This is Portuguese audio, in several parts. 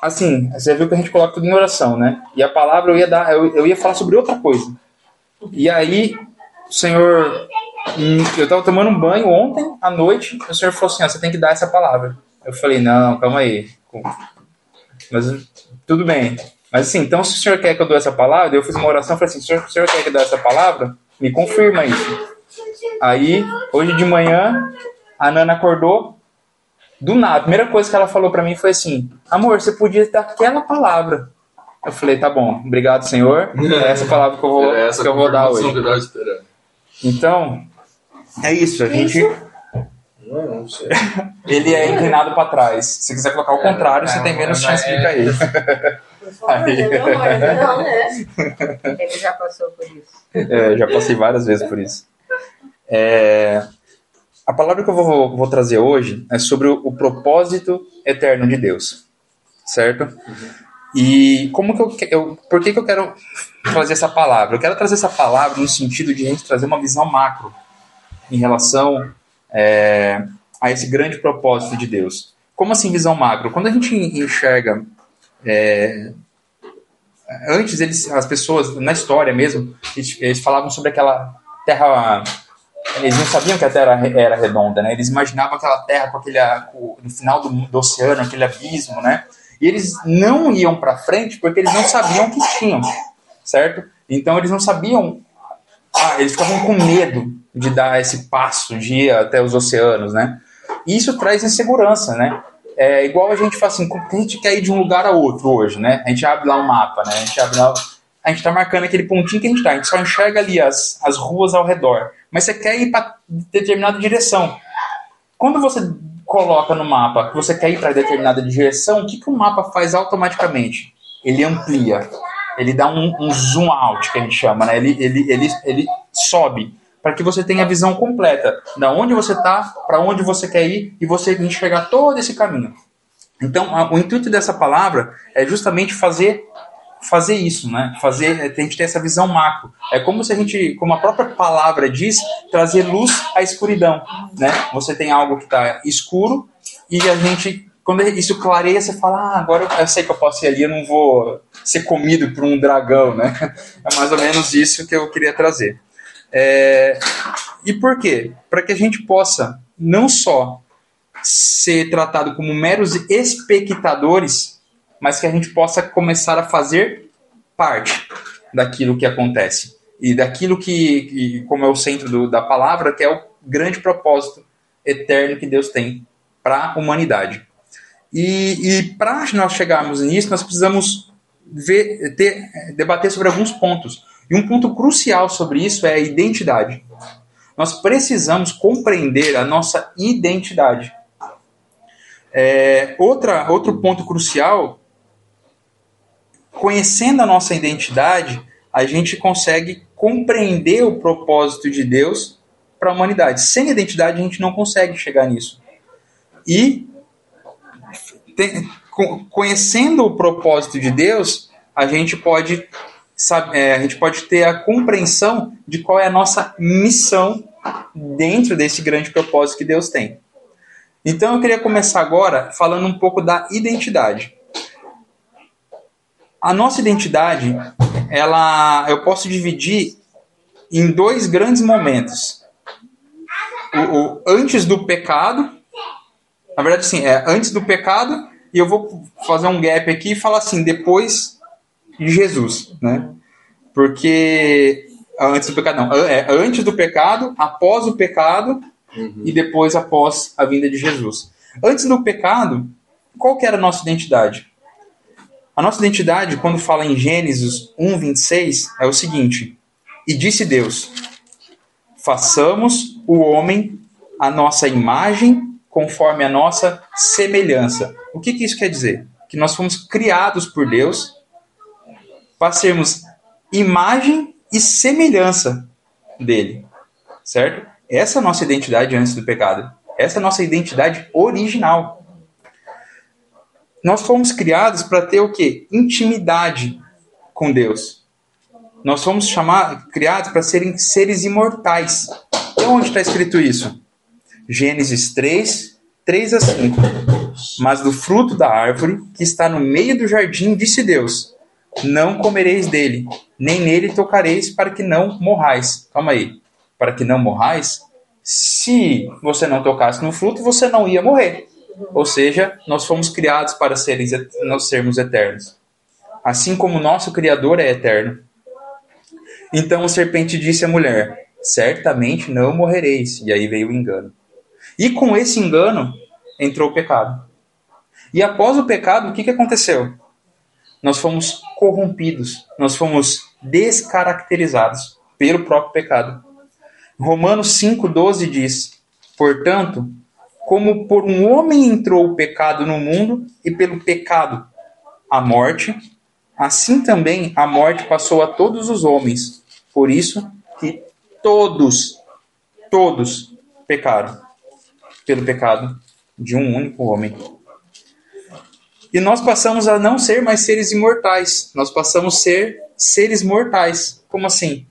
assim, você viu que a gente coloca tudo em oração, né? E a palavra eu ia dar, eu, eu ia falar sobre outra coisa. E aí, o Senhor, hum, eu estava tomando um banho ontem à noite, o Senhor falou assim: ó, você tem que dar essa palavra. Eu falei: não, calma aí. Mas tudo bem. Mas assim, então se o Senhor quer que eu dou essa palavra, eu fiz uma oração, falei assim: se o Senhor quer que eu dê essa palavra, me confirma isso. Aí, hoje de manhã, a Nana acordou, do nada, a primeira coisa que ela falou para mim foi assim: Amor, você podia dar aquela palavra. Eu falei: Tá bom, obrigado, Senhor. É essa palavra que eu vou, é que eu vou dar hoje. Então, é isso. A gente. Não, não sei. Ele é inclinado para trás. Se quiser colocar o contrário, você tem menos chance de cair. Aí. Não, né? Ele já passou por isso. É, já passei várias vezes por isso. É, a palavra que eu vou, vou trazer hoje é sobre o, o, propósito eterno de Deus, certo? E como que eu, eu, por que, que eu quero trazer essa palavra? Eu quero trazer essa palavra no sentido de a gente trazer uma visão macro em relação é, a esse grande propósito de Deus. Como assim visão macro? Quando a gente enxerga é, antes eles, as pessoas na história mesmo, eles, eles falavam sobre aquela terra eles não sabiam que a Terra era redonda, né? Eles imaginavam aquela Terra com aquele no final do, do oceano, aquele abismo, né? E eles não iam para frente porque eles não sabiam o que tinham, certo? Então eles não sabiam, ah, eles ficavam com medo de dar esse passo, de ir até os oceanos, né? E isso traz insegurança, né? É igual a gente faz assim, a gente quer ir de um lugar a outro hoje, né? A gente abre lá um mapa, né? A gente abre lá, a gente está marcando aquele pontinho que a gente está, a gente só enxerga ali as, as ruas ao redor mas você quer ir para determinada direção. Quando você coloca no mapa que você quer ir para determinada direção, o que, que o mapa faz automaticamente? Ele amplia, ele dá um, um zoom out, que a gente chama, né? ele, ele, ele, ele sobe para que você tenha a visão completa da onde você está, para onde você quer ir e você enxergar todo esse caminho. Então, o intuito dessa palavra é justamente fazer fazer isso, né? Fazer, a gente ter essa visão macro. É como se a gente, como a própria palavra diz, trazer luz à escuridão, né? Você tem algo que está escuro e a gente, quando isso clareia, você fala, ah, agora eu sei que eu posso ir ali, eu não vou ser comido por um dragão, né? É mais ou menos isso que eu queria trazer. É... E por quê? Para que a gente possa não só ser tratado como meros espectadores mas que a gente possa começar a fazer parte daquilo que acontece e daquilo que, como é o centro do, da palavra, que é o grande propósito eterno que Deus tem para a humanidade. E, e para nós chegarmos nisso, nós precisamos ver, ter, debater sobre alguns pontos. E um ponto crucial sobre isso é a identidade. Nós precisamos compreender a nossa identidade. É, outra, outro ponto crucial conhecendo a nossa identidade, a gente consegue compreender o propósito de Deus para a humanidade. Sem identidade, a gente não consegue chegar nisso. E conhecendo o propósito de Deus, a gente pode sabe, é, a gente pode ter a compreensão de qual é a nossa missão dentro desse grande propósito que Deus tem. Então eu queria começar agora falando um pouco da identidade a nossa identidade, ela, eu posso dividir em dois grandes momentos. O, o, antes do pecado, na verdade, sim, é antes do pecado, e eu vou fazer um gap aqui e falar assim, depois de Jesus, né? Porque antes do pecado, não, é antes do pecado, após o pecado uhum. e depois após a vinda de Jesus. Antes do pecado, qual que era a nossa identidade? A nossa identidade, quando fala em Gênesis 1:26, é o seguinte: E disse Deus: Façamos o homem a nossa imagem conforme a nossa semelhança. O que, que isso quer dizer? Que nós fomos criados por Deus para sermos imagem e semelhança dele, certo? Essa é a nossa identidade antes do pecado. Essa é a nossa identidade original. Nós fomos criados para ter o quê? Intimidade com Deus. Nós fomos chamados, criados para serem seres imortais. E onde está escrito isso? Gênesis 3, 3 a 5. Mas do fruto da árvore que está no meio do jardim, disse Deus: Não comereis dele, nem nele tocareis, para que não morrais. Calma aí. Para que não morrais? Se você não tocasse no fruto, você não ia morrer. Ou seja, nós fomos criados para seres, nós sermos eternos. Assim como nosso Criador é eterno. Então a serpente disse à mulher: Certamente não morrereis. E aí veio o engano. E com esse engano entrou o pecado. E após o pecado, o que, que aconteceu? Nós fomos corrompidos, nós fomos descaracterizados pelo próprio pecado. Romanos 5,12 diz: Portanto, como por um homem entrou o pecado no mundo, e pelo pecado a morte, assim também a morte passou a todos os homens. Por isso que todos, todos pecaram pelo pecado de um único homem. E nós passamos a não ser mais seres imortais, nós passamos a ser seres mortais. Como assim?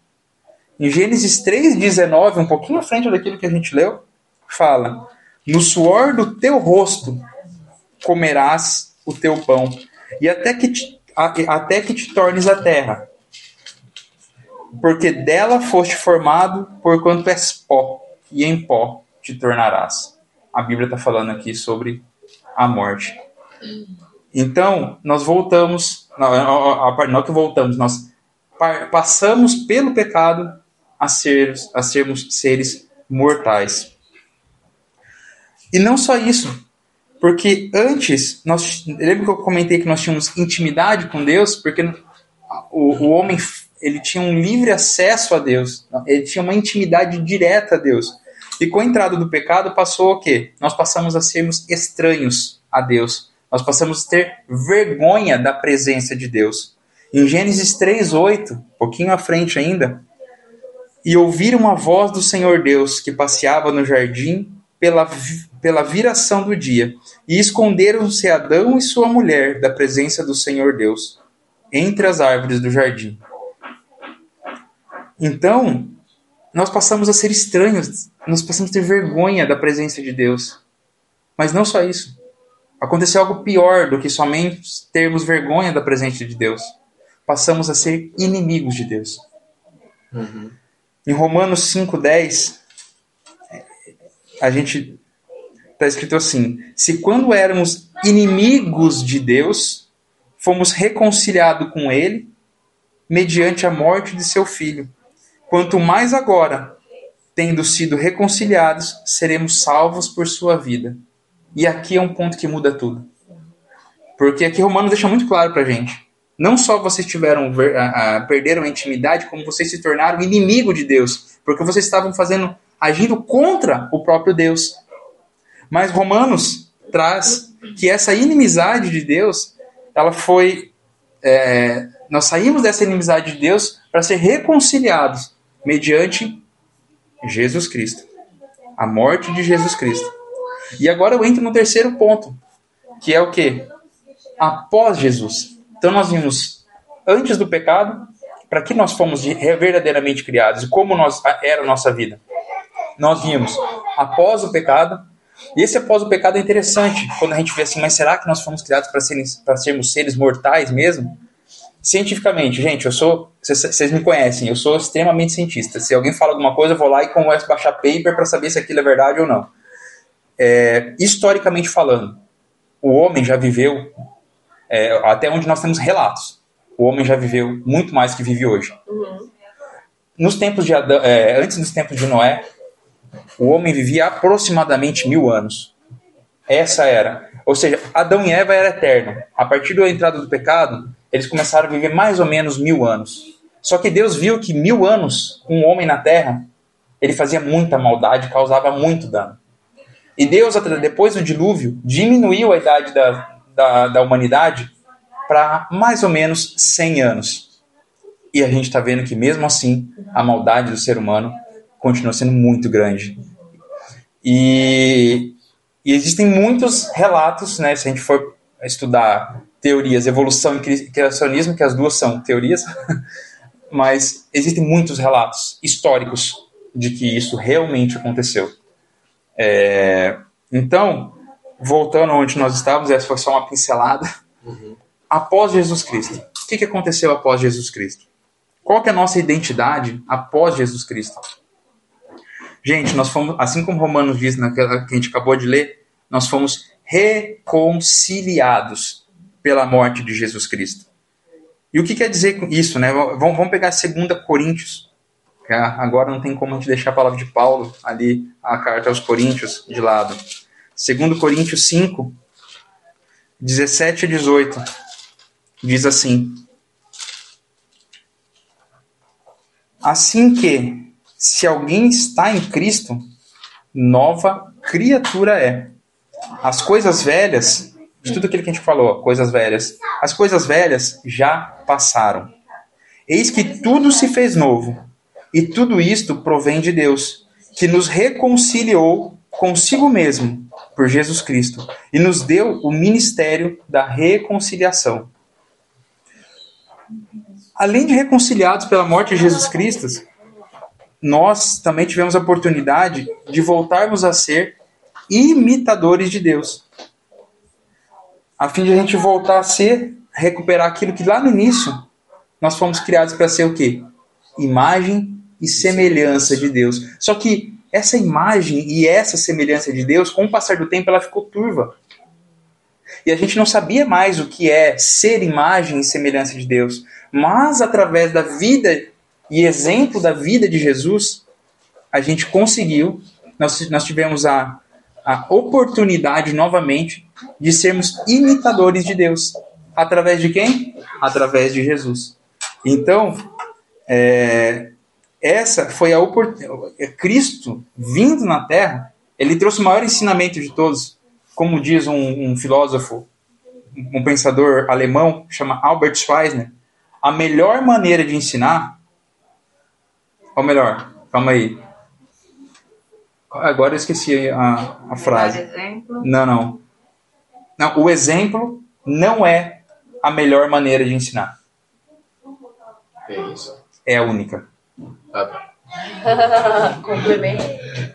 Em Gênesis 3,19, um pouquinho à frente daquilo que a gente leu, fala: No suor do teu rosto comerás o teu pão, e até que te, até que te tornes a terra, porque dela foste formado, porquanto és pó, e em pó te tornarás. A Bíblia está falando aqui sobre a morte. Então, nós voltamos, não, não que voltamos, nós passamos pelo pecado a, ser, a sermos seres mortais. E não só isso, porque antes, nós, lembra que eu comentei que nós tínhamos intimidade com Deus? Porque o, o homem ele tinha um livre acesso a Deus, ele tinha uma intimidade direta a Deus. E com a entrada do pecado passou o quê? Nós passamos a sermos estranhos a Deus. Nós passamos a ter vergonha da presença de Deus. Em Gênesis 3:8, um pouquinho à frente ainda, e ouvir uma voz do Senhor Deus que passeava no jardim pela, pela viração do dia, e esconderam-se Adão e sua mulher da presença do Senhor Deus, entre as árvores do jardim. Então, nós passamos a ser estranhos, nós passamos a ter vergonha da presença de Deus. Mas não só isso. Aconteceu algo pior do que somente termos vergonha da presença de Deus. Passamos a ser inimigos de Deus. Uhum. Em Romanos 5,10, a gente está escrito assim: Se quando éramos inimigos de Deus, fomos reconciliados com Ele mediante a morte de seu Filho Quanto mais agora, tendo sido reconciliados, seremos salvos por sua vida. E aqui é um ponto que muda tudo. Porque aqui Romano deixa muito claro pra gente. Não só vocês tiveram perderam a intimidade, como vocês se tornaram inimigo de Deus, porque vocês estavam fazendo agindo contra o próprio Deus. Mas Romanos traz que essa inimizade de Deus, ela foi é, nós saímos dessa inimizade de Deus para ser reconciliados mediante Jesus Cristo. A morte de Jesus Cristo. E agora eu entro no terceiro ponto, que é o que? Após Jesus. Então nós vimos antes do pecado, para que nós fomos verdadeiramente criados e como nós, era a nossa vida. Nós vimos após o pecado, e esse após o pecado é interessante, quando a gente vê assim, mas será que nós fomos criados para sermos seres mortais mesmo? Cientificamente, gente, eu sou. Vocês me conhecem, eu sou extremamente cientista. Se alguém fala alguma coisa, eu vou lá e começo a baixar paper para saber se aquilo é verdade ou não. É, historicamente falando, o homem já viveu, é, até onde nós temos relatos, o homem já viveu muito mais que vive hoje. Uhum. Nos tempos de Adão, é, antes dos tempos de Noé, o homem vivia aproximadamente mil anos. Essa era. Ou seja, Adão e Eva era eterno. A partir da entrada do pecado, eles começaram a viver mais ou menos mil anos. Só que Deus viu que mil anos, um homem na terra, ele fazia muita maldade, causava muito dano. E Deus, depois do dilúvio, diminuiu a idade da, da, da humanidade para mais ou menos 100 anos. E a gente está vendo que, mesmo assim, a maldade do ser humano continua sendo muito grande. E, e existem muitos relatos, né, se a gente for estudar teorias, evolução e criacionismo, que as duas são teorias, mas existem muitos relatos históricos de que isso realmente aconteceu. É, então, voltando onde nós estávamos, essa foi só uma pincelada. Após Jesus Cristo. O que, que aconteceu após Jesus Cristo? Qual é a nossa identidade após Jesus Cristo? Gente, nós fomos, assim como Romanos diz naquela que a gente acabou de ler, nós fomos reconciliados pela morte de Jesus Cristo. E o que quer dizer isso, né? Vamos, vamos pegar 2 Coríntios. Agora não tem como a gente deixar a palavra de Paulo ali, a carta aos Coríntios, de lado. 2 Coríntios 5, 17 a 18. Diz assim: Assim que, se alguém está em Cristo, nova criatura é. As coisas velhas, de tudo aquilo que a gente falou, coisas velhas, as coisas velhas já passaram. Eis que tudo se fez novo, e tudo isto provém de Deus, que nos reconciliou consigo mesmo por Jesus Cristo e nos deu o ministério da reconciliação além de reconciliados pela morte de Jesus Cristo, nós também tivemos a oportunidade de voltarmos a ser imitadores de Deus. A fim de a gente voltar a ser, recuperar aquilo que lá no início nós fomos criados para ser o quê? Imagem e semelhança de Deus. Só que essa imagem e essa semelhança de Deus, com o passar do tempo, ela ficou turva. E a gente não sabia mais o que é ser imagem e semelhança de Deus. Mas através da vida e exemplo da vida de Jesus, a gente conseguiu, nós, nós tivemos a, a oportunidade novamente de sermos imitadores de Deus. Através de quem? Através de Jesus. Então, é, essa foi a oportunidade. Cristo vindo na Terra, ele trouxe o maior ensinamento de todos. Como diz um, um filósofo, um pensador alemão, chama Albert Schweitzer, a melhor maneira de ensinar. Ou melhor, calma aí. Agora eu esqueci a, a frase. Não, não. Não, o exemplo não é a melhor maneira de ensinar. É isso. É a única. Ah, tá. Complemento.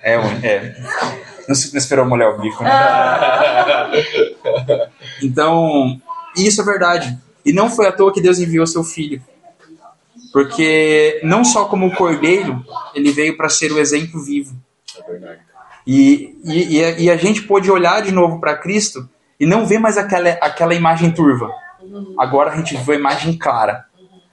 É, é. Não, se- não esperou molhar o bico, né? Então, isso é verdade. E não foi à toa que Deus enviou seu filho. Porque não só como cordeiro, ele veio para ser o exemplo vivo. É verdade. E, e, e a- e a gente pôde olhar de novo para Cristo e não ver mais aquela, aquela imagem turva. Agora a gente vê a imagem clara.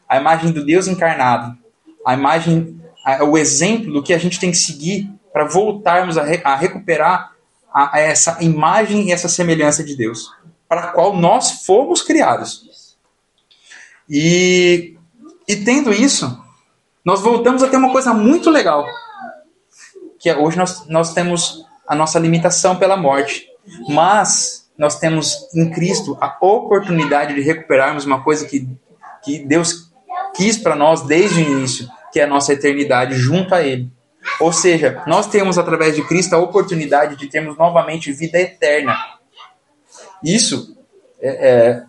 A imagem do Deus encarnado. A imagem, a- o exemplo do que a gente tem que seguir para voltarmos a, re- a recuperar a essa imagem e essa semelhança de Deus. Para a qual nós fomos criados. E, e tendo isso, nós voltamos a ter uma coisa muito legal que é, hoje nós, nós temos a nossa limitação pela morte, mas nós temos em Cristo a oportunidade de recuperarmos uma coisa que, que Deus quis para nós desde o início, que é a nossa eternidade junto a Ele. Ou seja, nós temos através de Cristo a oportunidade de termos novamente vida eterna. Isso é, é,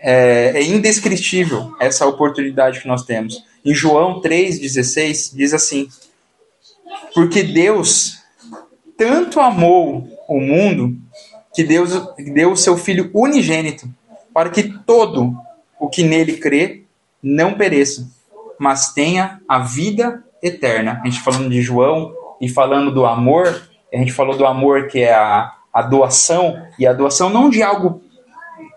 é indescritível, essa oportunidade que nós temos. Em João 3,16 diz assim: porque Deus tanto amou o mundo que Deus deu o seu Filho unigênito para que todo o que nele crê não pereça, mas tenha a vida eterna. A gente falando de João e falando do amor, a gente falou do amor que é a, a doação, e a doação não de algo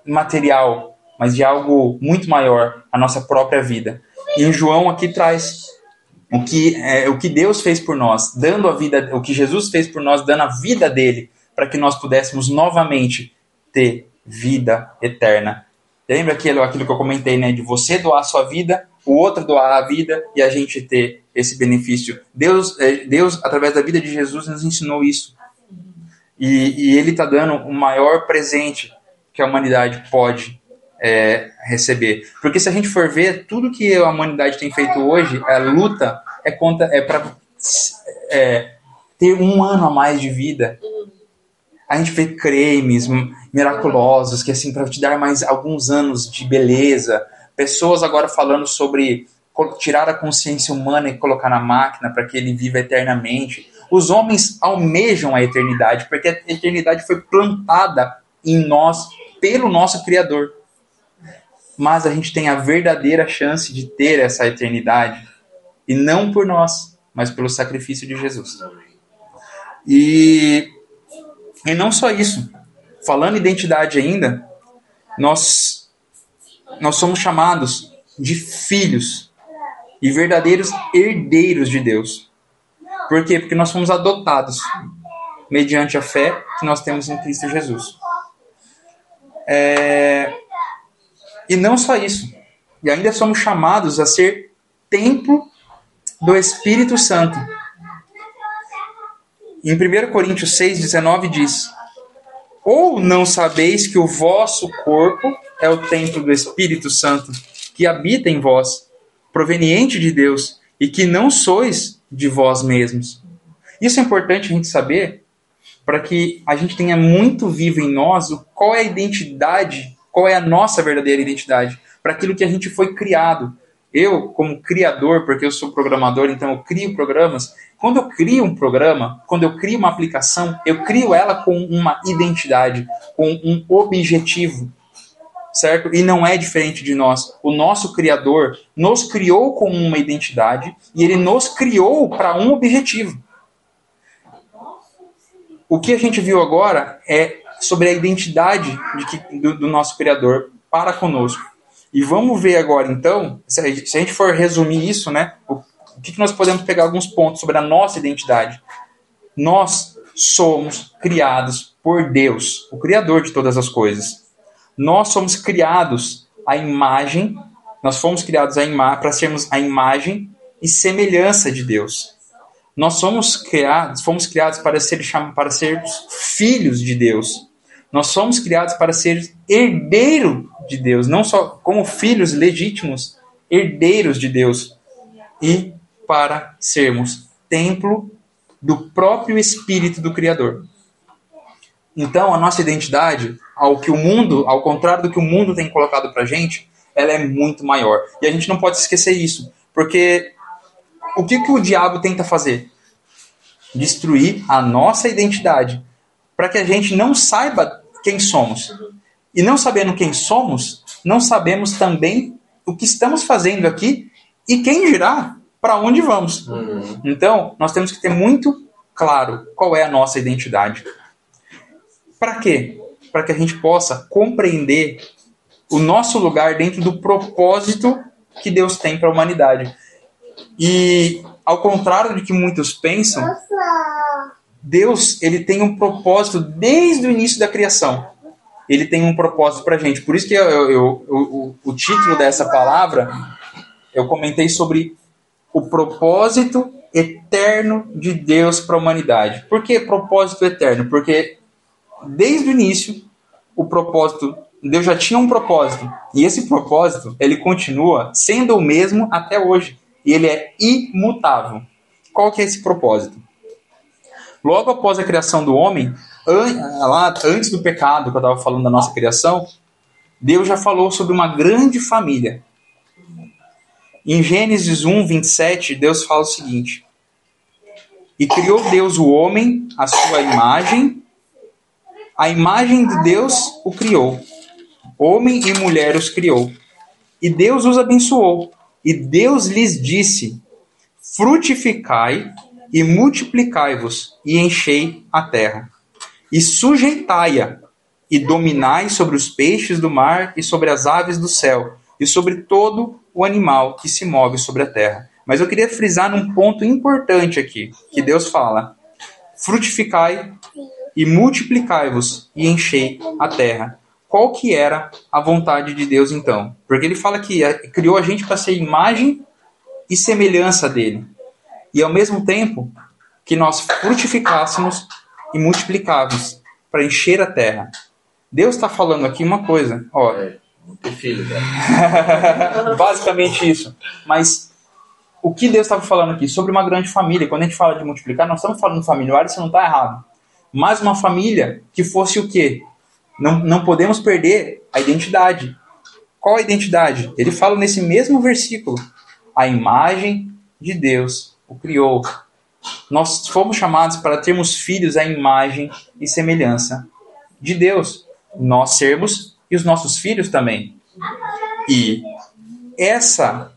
material, mas de algo muito maior, a nossa própria vida. E em João aqui traz o que, é, o que Deus fez por nós, dando a vida, o que Jesus fez por nós, dando a vida dele, para que nós pudéssemos novamente ter vida eterna. Lembra aquilo, aquilo que eu comentei, né? De você doar a sua vida, o outro doar a vida e a gente ter esse benefício. Deus, é, Deus através da vida de Jesus, nos ensinou isso. E, e Ele está dando o maior presente que a humanidade pode é, receber. Porque se a gente for ver, tudo que a humanidade tem feito hoje, a luta é contra é para é, ter um ano a mais de vida. A gente vê cremes miraculosos que assim para te dar mais alguns anos de beleza. Pessoas agora falando sobre tirar a consciência humana e colocar na máquina para que ele viva eternamente. Os homens almejam a eternidade, porque a eternidade foi plantada em nós pelo nosso Criador. Mas a gente tem a verdadeira chance de ter essa eternidade, e não por nós, mas pelo sacrifício de Jesus. E, e não só isso. Falando identidade ainda, nós, nós somos chamados de filhos e verdadeiros herdeiros de Deus. Por quê? Porque nós fomos adotados mediante a fé que nós temos em Cristo Jesus. É... E não só isso. E ainda somos chamados a ser templo do Espírito Santo. Em 1 Coríntios 6,19 diz: Ou não sabeis que o vosso corpo é o templo do Espírito Santo, que habita em vós, proveniente de Deus, e que não sois de vós mesmos. Isso é importante a gente saber para que a gente tenha muito vivo em nós qual é a identidade, qual é a nossa verdadeira identidade, para aquilo que a gente foi criado. Eu, como criador, porque eu sou programador, então eu crio programas. Quando eu crio um programa, quando eu crio uma aplicação, eu crio ela com uma identidade, com um objetivo, certo? E não é diferente de nós. O nosso Criador nos criou com uma identidade e ele nos criou para um objetivo. O que a gente viu agora é sobre a identidade que, do, do nosso Criador para conosco. E vamos ver agora, então, se a gente for resumir isso, né? O, o que, que nós podemos pegar alguns pontos sobre a nossa identidade? Nós somos criados por Deus, o Criador de todas as coisas. Nós somos criados à imagem, nós fomos criados para sermos a imagem e semelhança de Deus. Nós somos criados, fomos criados para ser para sermos filhos de Deus. Nós somos criados para ser herdeiro de Deus, não só como filhos legítimos, herdeiros de Deus, e para sermos templo do próprio Espírito do Criador. Então, a nossa identidade, ao que o mundo, ao contrário do que o mundo tem colocado para gente, ela é muito maior. E a gente não pode esquecer isso, porque o que, que o diabo tenta fazer? Destruir a nossa identidade, para que a gente não saiba quem somos. E não sabendo quem somos, não sabemos também o que estamos fazendo aqui e quem dirá para onde vamos. Uhum. Então, nós temos que ter muito claro qual é a nossa identidade. Para quê? Para que a gente possa compreender o nosso lugar dentro do propósito que Deus tem para a humanidade. E ao contrário de que muitos pensam, Deus ele tem um propósito desde o início da criação. Ele tem um propósito para gente. Por isso que eu, eu, eu, o, o título dessa palavra eu comentei sobre o propósito eterno de Deus para a humanidade. Por que propósito eterno? Porque desde o início o propósito Deus já tinha um propósito e esse propósito ele continua sendo o mesmo até hoje e ele é imutável. Qual que é esse propósito? Logo após a criação do homem, lá antes do pecado, que eu estava falando da nossa criação, Deus já falou sobre uma grande família. Em Gênesis 1, 27, Deus fala o seguinte: E criou Deus o homem, a sua imagem, a imagem de Deus o criou. Homem e mulher os criou. E Deus os abençoou. E Deus lhes disse: Frutificai e multiplicai-vos, e enchei a terra. E sujeitai-a, e dominai sobre os peixes do mar e sobre as aves do céu, e sobre todo o animal que se move sobre a terra. Mas eu queria frisar num ponto importante aqui, que Deus fala: frutificai e multiplicai-vos e enchei a terra. Qual que era a vontade de Deus então? Porque ele fala que criou a gente para ser imagem e semelhança dele e ao mesmo tempo que nós frutificássemos e multiplicássemos para encher a terra. Deus está falando aqui uma coisa, ó. É, filho, né? Basicamente isso. Mas o que Deus estava falando aqui? Sobre uma grande família. Quando a gente fala de multiplicar, nós estamos falando familiar, isso não está errado. Mas uma família que fosse o quê? Não, não podemos perder a identidade. Qual a identidade? Ele fala nesse mesmo versículo: a imagem de Deus o criou. Nós fomos chamados para termos filhos à imagem e semelhança de Deus. Nós sermos e os nossos filhos também. E essa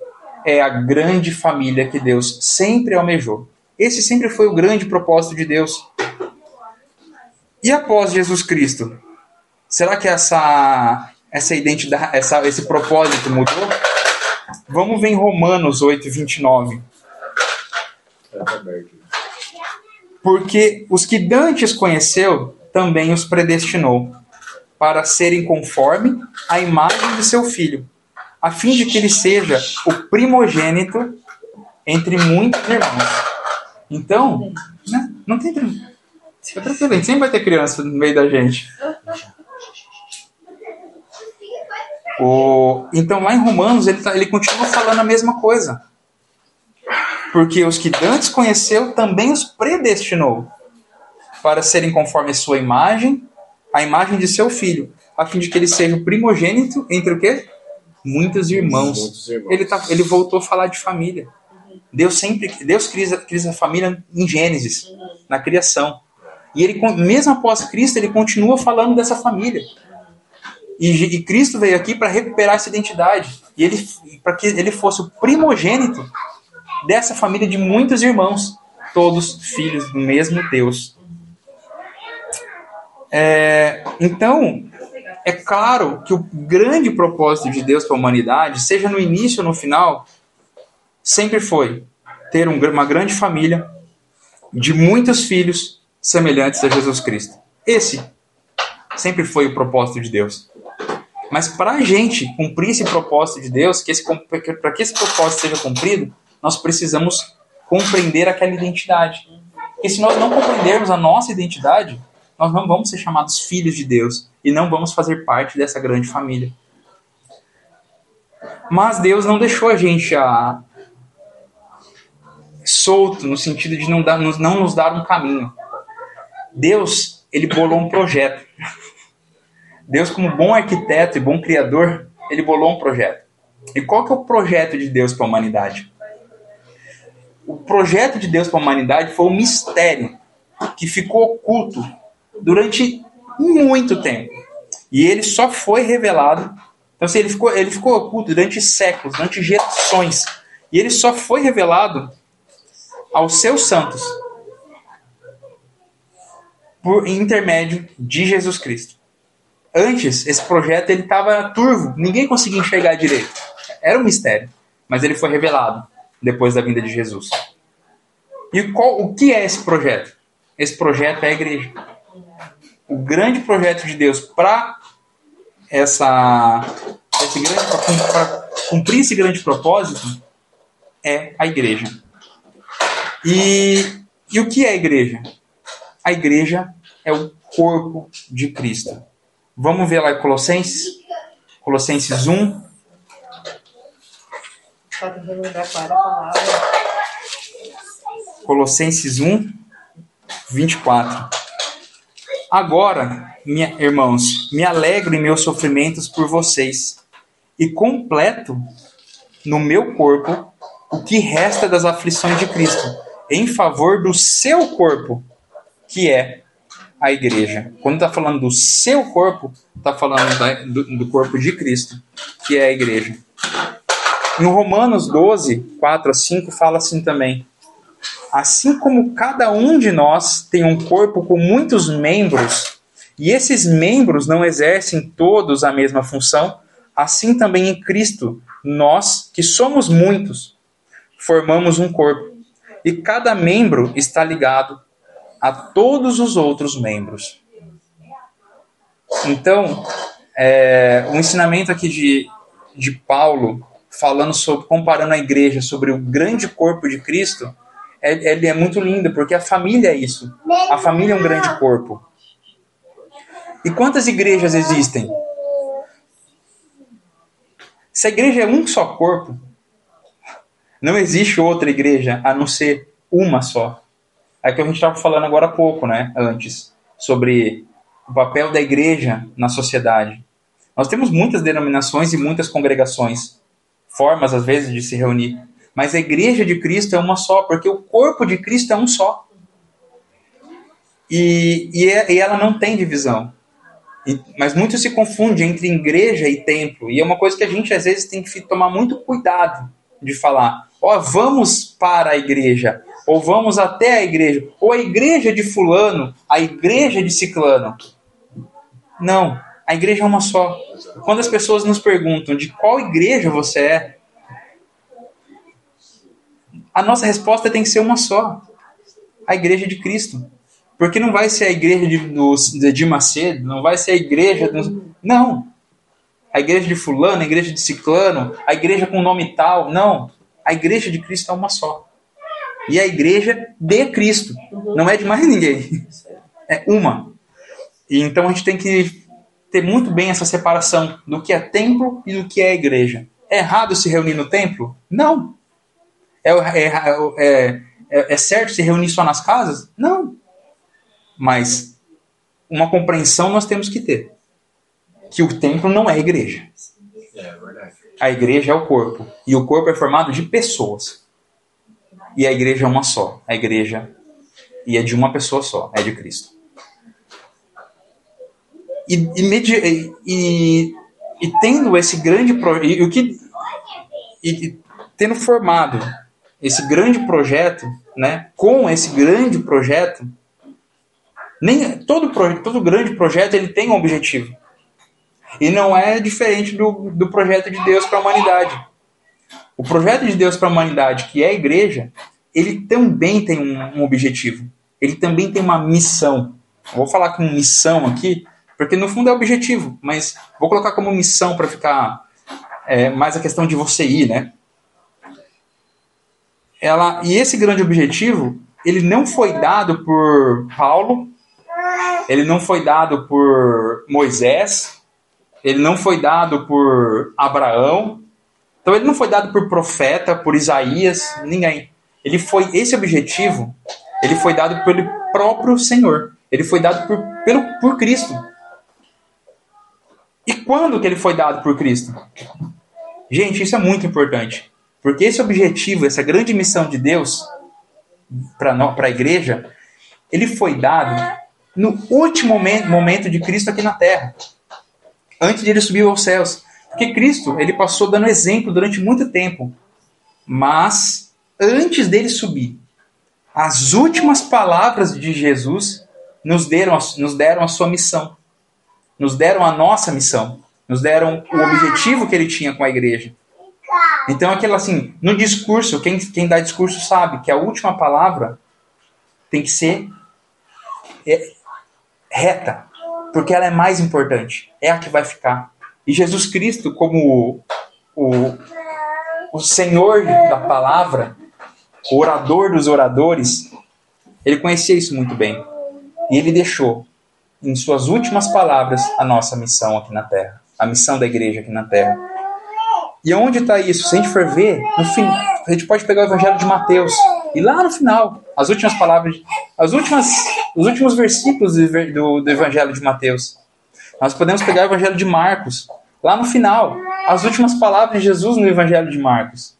é a grande família que Deus sempre almejou. Esse sempre foi o grande propósito de Deus. E após Jesus Cristo? Será que essa essa identidade, essa, esse propósito mudou? Vamos ver em Romanos 8, 29. Porque os que Dantes conheceu, também os predestinou, para serem conforme a imagem de seu filho, a fim de que ele seja o primogênito entre muitos irmãos. Então, né, não tem Fica tranquilo, a gente sempre vai ter criança no meio da gente. O, então, lá em Romanos, ele, tá, ele continua falando a mesma coisa. Porque os que antes conheceu também os predestinou para serem conforme a sua imagem, a imagem de seu filho, a fim de que ele seja o primogênito entre o quê? Muitos irmãos. Muitos irmãos. Ele, tá, ele voltou a falar de família. Deus sempre Deus cria, cria a família em Gênesis, na criação. E ele, mesmo após Cristo, ele continua falando dessa família. E, e Cristo veio aqui para recuperar essa identidade. E ele para que ele fosse o primogênito dessa família de muitos irmãos, todos filhos do mesmo Deus. É, então, é claro que o grande propósito de Deus para a humanidade, seja no início ou no final, sempre foi ter um, uma grande família de muitos filhos semelhantes a Jesus Cristo. Esse sempre foi o propósito de Deus. Mas para a gente cumprir esse propósito de Deus, que para que esse propósito seja cumprido, nós precisamos compreender aquela identidade. Porque se nós não compreendermos a nossa identidade, nós não vamos ser chamados filhos de Deus e não vamos fazer parte dessa grande família. Mas Deus não deixou a gente a... solto no sentido de não, dar, não nos dar um caminho. Deus, ele bolou um projeto. Deus, como bom arquiteto e bom criador, ele bolou um projeto. E qual que é o projeto de Deus para a humanidade? O projeto de Deus para a humanidade foi um mistério que ficou oculto durante muito tempo. E ele só foi revelado. Então, assim, ele ficou, ele ficou oculto durante séculos, durante gerações. E ele só foi revelado aos seus santos por intermédio de Jesus Cristo. Antes, esse projeto ele estava turvo, ninguém conseguia enxergar direito. Era um mistério, mas ele foi revelado depois da vinda de Jesus. E qual, o que é esse projeto? Esse projeto é a igreja. O grande projeto de Deus para essa esse grande para cumprir esse grande propósito é a igreja. E, e o que é a igreja? A igreja é o corpo de Cristo. Vamos ver lá em Colossenses? Colossenses 1. Colossenses 1, 24. Agora, minha, irmãos, me alegro em meus sofrimentos por vocês e completo no meu corpo o que resta das aflições de Cristo, em favor do seu corpo, que é a igreja. Quando está falando do seu corpo, está falando da, do, do, corpo de Cristo, que é a igreja. No Romanos 12, 4 a 5, fala assim também. Assim como cada um de nós tem um corpo com muitos membros, e esses membros não exercem todos a mesma função, assim também em Cristo, nós, que somos muitos, formamos um corpo. E cada membro está ligado a todos os outros membros. Então, é, o ensinamento aqui de, de Paulo, falando sobre, comparando a igreja sobre o grande corpo de Cristo, é, ele é muito lindo, porque a família é isso. A família é um grande corpo. E quantas igrejas existem? Se a igreja é um só corpo, não existe outra igreja a não ser uma só. É que a gente estava falando agora há pouco, né? Antes, sobre o papel da igreja na sociedade. Nós temos muitas denominações e muitas congregações, formas às vezes de se reunir. Mas a igreja de Cristo é uma só, porque o corpo de Cristo é um só. E, e, é, ela não tem divisão. Mas muito se confunde entre igreja e templo. E é uma coisa que a gente às vezes tem que tomar muito cuidado de falar. Ó, oh, vamos para a igreja, ou vamos até a igreja, ou a igreja de fulano, a igreja de ciclano. Não, a igreja é uma só. Quando as pessoas nos perguntam de qual igreja você é, a nossa resposta tem que ser uma só: a igreja de Cristo. Porque não vai ser a igreja de, do, de Macedo, não vai ser a igreja. Do, não. A igreja de Fulano, a igreja de Ciclano, a igreja com nome tal. Não. A igreja de Cristo é uma só. E a igreja de Cristo. Não é de mais ninguém. É uma. E então a gente tem que ter muito bem essa separação do que é templo e do que é igreja. É errado se reunir no templo? Não. É, é, é, é, é certo se reunir só nas casas? Não. Mas uma compreensão nós temos que ter. Que o templo não é igreja. É. A igreja é o corpo. E o corpo é formado de pessoas. E a igreja é uma só. A igreja e é de uma pessoa só, é de Cristo. E, e, e, e tendo esse grande projeto, e, o que, e, tendo formado esse grande projeto, né, com esse grande projeto, nem todo todo grande projeto ele tem um objetivo. E não é diferente do, do projeto de Deus para a humanidade. O projeto de Deus para a humanidade, que é a igreja, ele também tem um, um objetivo. Ele também tem uma missão. Eu vou falar com missão aqui, porque no fundo é objetivo, mas vou colocar como missão para ficar é, mais a questão de você ir, né? Ela, e esse grande objetivo, ele não foi dado por Paulo, ele não foi dado por Moisés, ele não foi dado por Abraão, então ele não foi dado por profeta, por Isaías, ninguém. Ele foi esse objetivo, ele foi dado pelo próprio Senhor. Ele foi dado por, pelo, por Cristo. E quando que ele foi dado por Cristo? Gente, isso é muito importante. Porque esse objetivo, essa grande missão de Deus para a igreja, ele foi dado no último momento de Cristo aqui na Terra. Antes de ele subir aos céus. Porque Cristo, ele passou dando exemplo durante muito tempo. Mas, antes dele subir, as últimas palavras de Jesus nos deram, nos deram a sua missão nos deram a nossa missão, nos deram o objetivo que ele tinha com a igreja. Então, aquilo assim, no discurso, quem, quem dá discurso sabe que a última palavra tem que ser é, reta, porque ela é mais importante, é a que vai ficar. E Jesus Cristo, como o, o, o Senhor da palavra, o orador dos oradores, ele conhecia isso muito bem. E ele deixou em suas últimas palavras, a nossa missão aqui na Terra, a missão da igreja aqui na Terra. E onde está isso? Se a gente for ver, no fim, a gente pode pegar o Evangelho de Mateus e lá no final, as últimas palavras, as últimas, os últimos versículos do, do Evangelho de Mateus. Nós podemos pegar o Evangelho de Marcos, lá no final, as últimas palavras de Jesus no Evangelho de Marcos.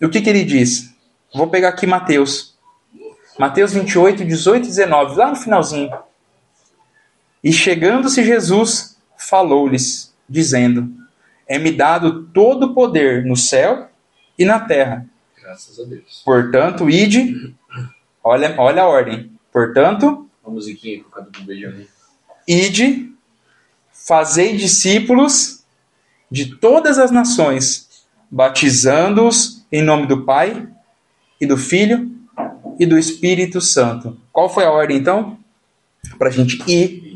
E o que, que ele diz? Vou pegar aqui Mateus. Mateus 28, 18 e 19, lá no finalzinho. E chegando-se Jesus, falou-lhes, dizendo: É-me dado todo o poder no céu e na terra. Graças a Deus. Portanto, ide. Olha, olha a ordem. Portanto, a musiquinha com o do Benjamin. Ide, fazei discípulos de todas as nações, batizando-os em nome do Pai e do Filho e do Espírito Santo. Qual foi a ordem então? Para a gente ir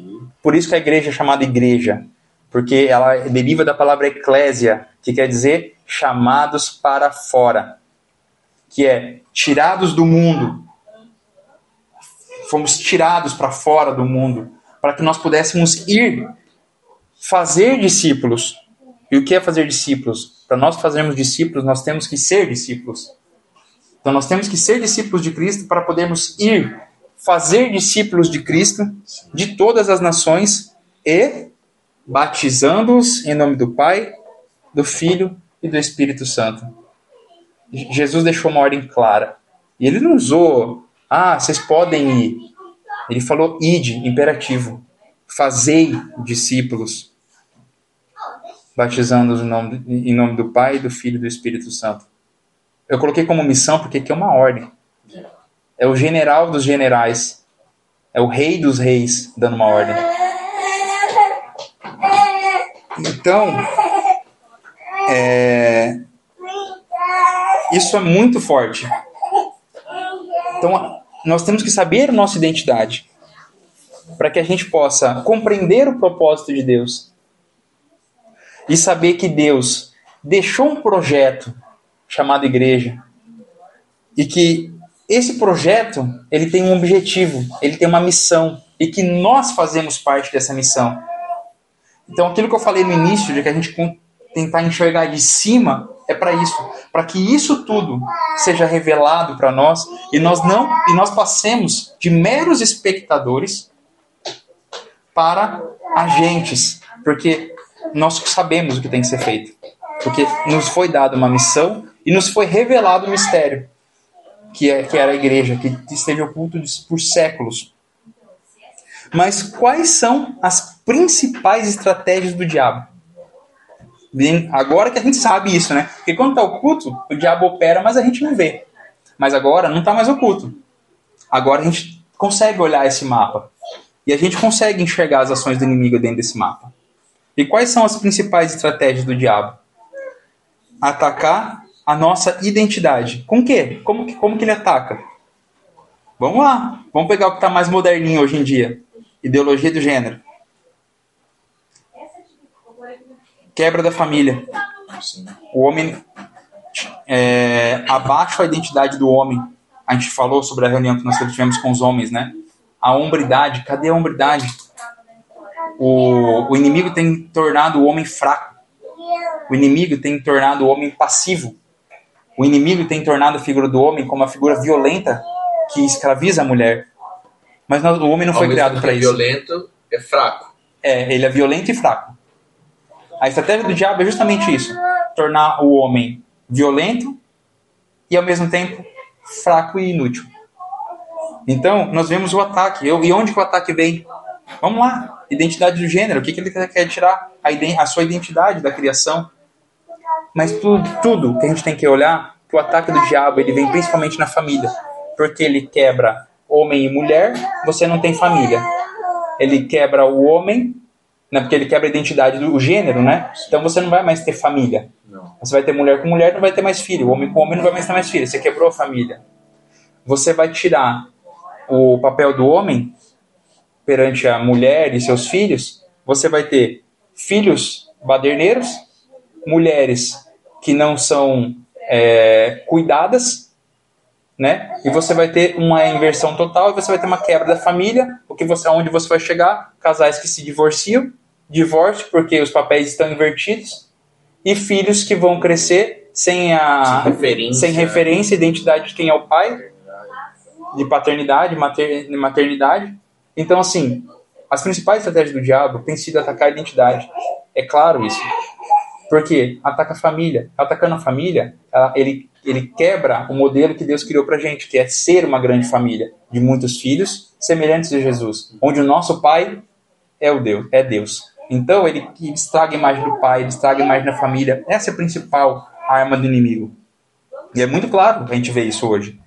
por isso que a igreja é chamada igreja, porque ela deriva da palavra eclésia, que quer dizer chamados para fora, que é tirados do mundo. Fomos tirados para fora do mundo, para que nós pudéssemos ir fazer discípulos. E o que é fazer discípulos? Para nós fazermos discípulos, nós temos que ser discípulos. Então nós temos que ser discípulos de Cristo para podermos ir fazer discípulos de Cristo de todas as nações e batizando-os em nome do Pai, do Filho e do Espírito Santo. Jesus deixou uma ordem clara. E ele não usou, ah, vocês podem ir. Ele falou ide, imperativo. Fazei discípulos, batizando-os em nome, do Pai, do Filho e do Espírito Santo. Eu coloquei como missão porque aqui é uma ordem. É o general dos generais. É o rei dos reis dando uma ordem. Então, é, isso é muito forte. Então, nós temos que saber nossa identidade para que a gente possa compreender o propósito de Deus e saber que Deus deixou um projeto chamado igreja e que esse projeto ele tem um objetivo, ele tem uma missão e que nós fazemos parte dessa missão. Então, aquilo que eu falei no início, de que a gente tentar enxergar de cima, é para isso, para que isso tudo seja revelado para nós e nós não e nós passemos de meros espectadores para agentes, porque nós sabemos o que tem que ser feito, porque nos foi dada uma missão e nos foi revelado o mistério que é que era a igreja que esteve oculto por séculos. Mas quais são as principais estratégias do diabo? Bem, agora que a gente sabe isso, né? Porque quando está oculto, o diabo opera, mas a gente não vê. Mas agora não está mais oculto. Agora a gente consegue olhar esse mapa. E a gente consegue enxergar as ações do inimigo dentro desse mapa. E quais são as principais estratégias do diabo? Atacar a nossa identidade. Com quê? Como, que, como que ele ataca? Vamos lá. Vamos pegar o que está mais moderninho hoje em dia. Ideologia do gênero. quebra da família. O homem é, abaixa a identidade do homem. A gente falou sobre a reunião que nós tivemos com os homens, né? A hombridade, cadê a hombridade? O, o inimigo tem tornado o homem fraco. O inimigo tem tornado o homem passivo. O inimigo tem tornado a figura do homem como uma figura violenta que escraviza a mulher. Mas o homem não Ao foi criado para isso. violento é fraco. É, ele é violento e fraco. A estratégia do diabo é justamente isso: tornar o homem violento e ao mesmo tempo fraco e inútil. Então, nós vemos o ataque. E onde o ataque vem? Vamos lá. Identidade do gênero. O que, que ele quer tirar? A, a sua identidade da criação. Mas tudo, tudo que a gente tem que olhar, que o ataque do diabo ele vem principalmente na família. Porque ele quebra homem e mulher, você não tem família. Ele quebra o homem, né? Porque ele quebra a identidade do gênero, né? Então você não vai mais ter família. Não. Você vai ter mulher com mulher, não vai ter mais filho. O homem com homem não vai mais ter mais filho. Você quebrou a família. Você vai tirar o papel do homem perante a mulher e seus filhos. Você vai ter filhos baderneiros, mulheres que não são é, cuidadas, né? E você vai ter uma inversão total e você vai ter uma quebra da família, o que você, onde você vai chegar, casais que se divorciam, divórcio porque os papéis estão invertidos e filhos que vão crescer sem a sem referência, sem referência identidade de quem é o pai, de paternidade, mater, maternidade. Então assim, as principais estratégias do diabo têm sido atacar a identidade. É claro isso. Porque ataca a família. Atacando a família, ele, ele quebra o modelo que Deus criou pra gente, que é ser uma grande família de muitos filhos semelhantes a Jesus, onde o nosso pai é o Deus, é Deus. Então ele estraga a imagem do pai, ele estraga a imagem da família. Essa é a principal arma do inimigo. E é muito claro a gente ver isso hoje.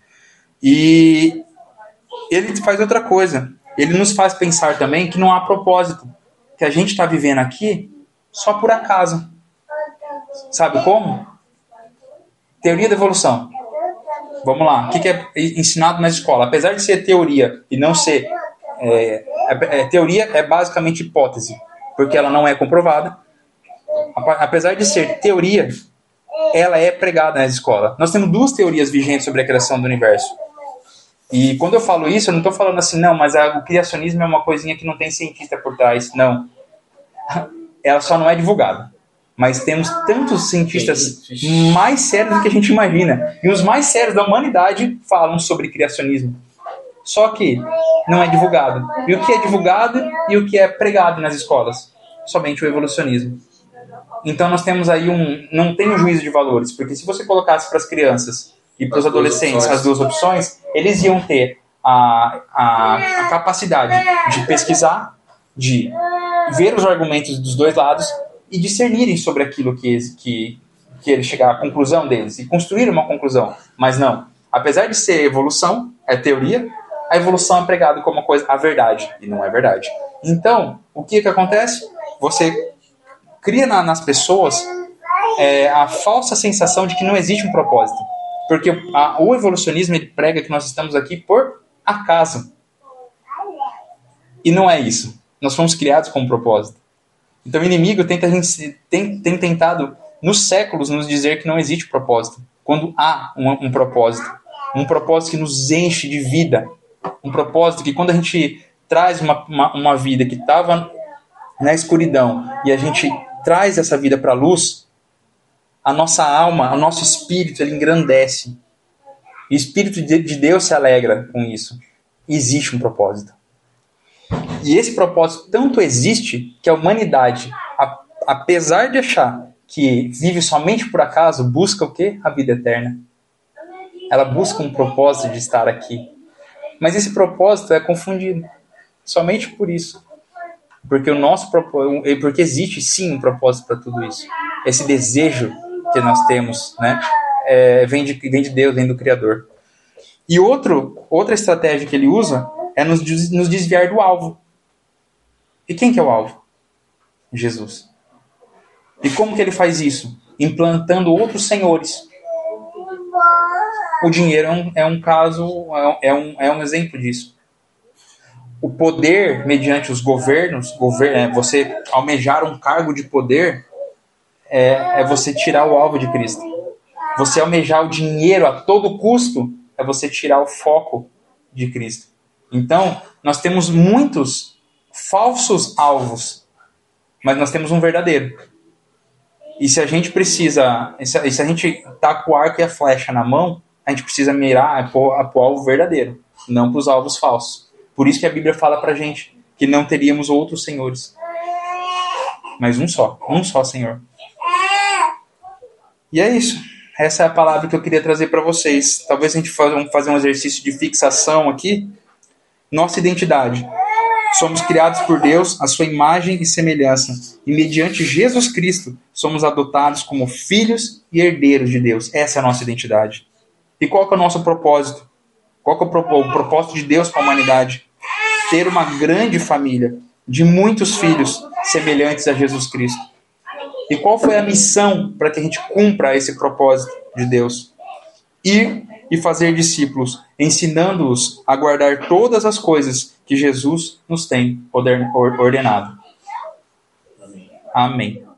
E ele faz outra coisa. Ele nos faz pensar também que não há propósito. Que a gente está vivendo aqui só por acaso. Sabe como? Teoria da evolução. Vamos lá. O que é ensinado na escola? Apesar de ser teoria e não ser. É, é, é, teoria é basicamente hipótese porque ela não é comprovada. Apesar de ser teoria, ela é pregada na escola. Nós temos duas teorias vigentes sobre a criação do universo. E quando eu falo isso, eu não estou falando assim, não, mas a, o criacionismo é uma coisinha que não tem cientista por trás. Não. Ela só não é divulgada. Mas temos tantos cientistas mais sérios do que a gente imagina. E os mais sérios da humanidade falam sobre criacionismo. Só que não é divulgado. E o que é divulgado e o que é pregado nas escolas? Somente o evolucionismo. Então nós temos aí um. Não tem um juízo de valores, porque se você colocasse para as crianças e para os adolescentes as duas opções, eles iam ter a, a, a capacidade de pesquisar, de ver os argumentos dos dois lados e discernirem sobre aquilo que, que, que eles chegar à conclusão deles e construir uma conclusão. Mas não. Apesar de ser evolução, é teoria, a evolução é pregada como coisa, a verdade, e não é verdade. Então, o que que acontece? Você cria na- nas pessoas é, a falsa sensação de que não existe um propósito. Porque a- o evolucionismo ele prega que nós estamos aqui por acaso. E não é isso. Nós fomos criados com um propósito. Então o inimigo tenta, tem, tem tentado, nos séculos, nos dizer que não existe propósito. Quando há um, um propósito. Um propósito que nos enche de vida. Um propósito que quando a gente traz uma, uma, uma vida que estava na escuridão e a gente traz essa vida para a luz, a nossa alma, o nosso espírito, ele engrandece. O espírito de Deus se alegra com isso. Existe um propósito. E esse propósito tanto existe que a humanidade, a- apesar de achar que vive somente por acaso, busca o quê? A vida eterna. Ela busca um propósito de estar aqui. Mas esse propósito é confundido. Somente por isso. Porque o nosso propósito, porque existe sim um propósito para tudo isso. Esse desejo que nós temos, né, é, vem, de, vem de Deus, vem do Criador. E outro, outra estratégia que ele usa é nos, nos desviar do alvo. E quem que é o alvo? Jesus. E como que ele faz isso? Implantando outros senhores. O dinheiro é um, é um caso, é um, é um exemplo disso. O poder, mediante os governos, gover é, você almejar um cargo de poder, é, é você tirar o alvo de Cristo. Você almejar o dinheiro a todo custo, é você tirar o foco de Cristo. Então, nós temos muitos falsos alvos, mas nós temos um verdadeiro. E se a gente precisa, e se a gente tá com o arco e a flecha na mão, a gente precisa mirar para o alvo verdadeiro, não para os alvos falsos. Por isso que a Bíblia fala pra gente que não teríamos outros senhores, mas um só, um só Senhor. E é isso. Essa é a palavra que eu queria trazer para vocês. Talvez a gente faça um- fazer um exercício de fixação aqui. Nossa identidade. Somos criados por Deus, a sua imagem e semelhança. E mediante Jesus Cristo, somos adotados como filhos e herdeiros de Deus. Essa é a nossa identidade. E qual é o nosso propósito? Qual é o propósito de Deus para a humanidade? Ter uma grande família de muitos filhos semelhantes a Jesus Cristo. E qual foi a missão para que a gente cumpra esse propósito de Deus? Ir e fazer discípulos, ensinando-os a guardar todas as coisas que Jesus nos tem ordenado. Amém.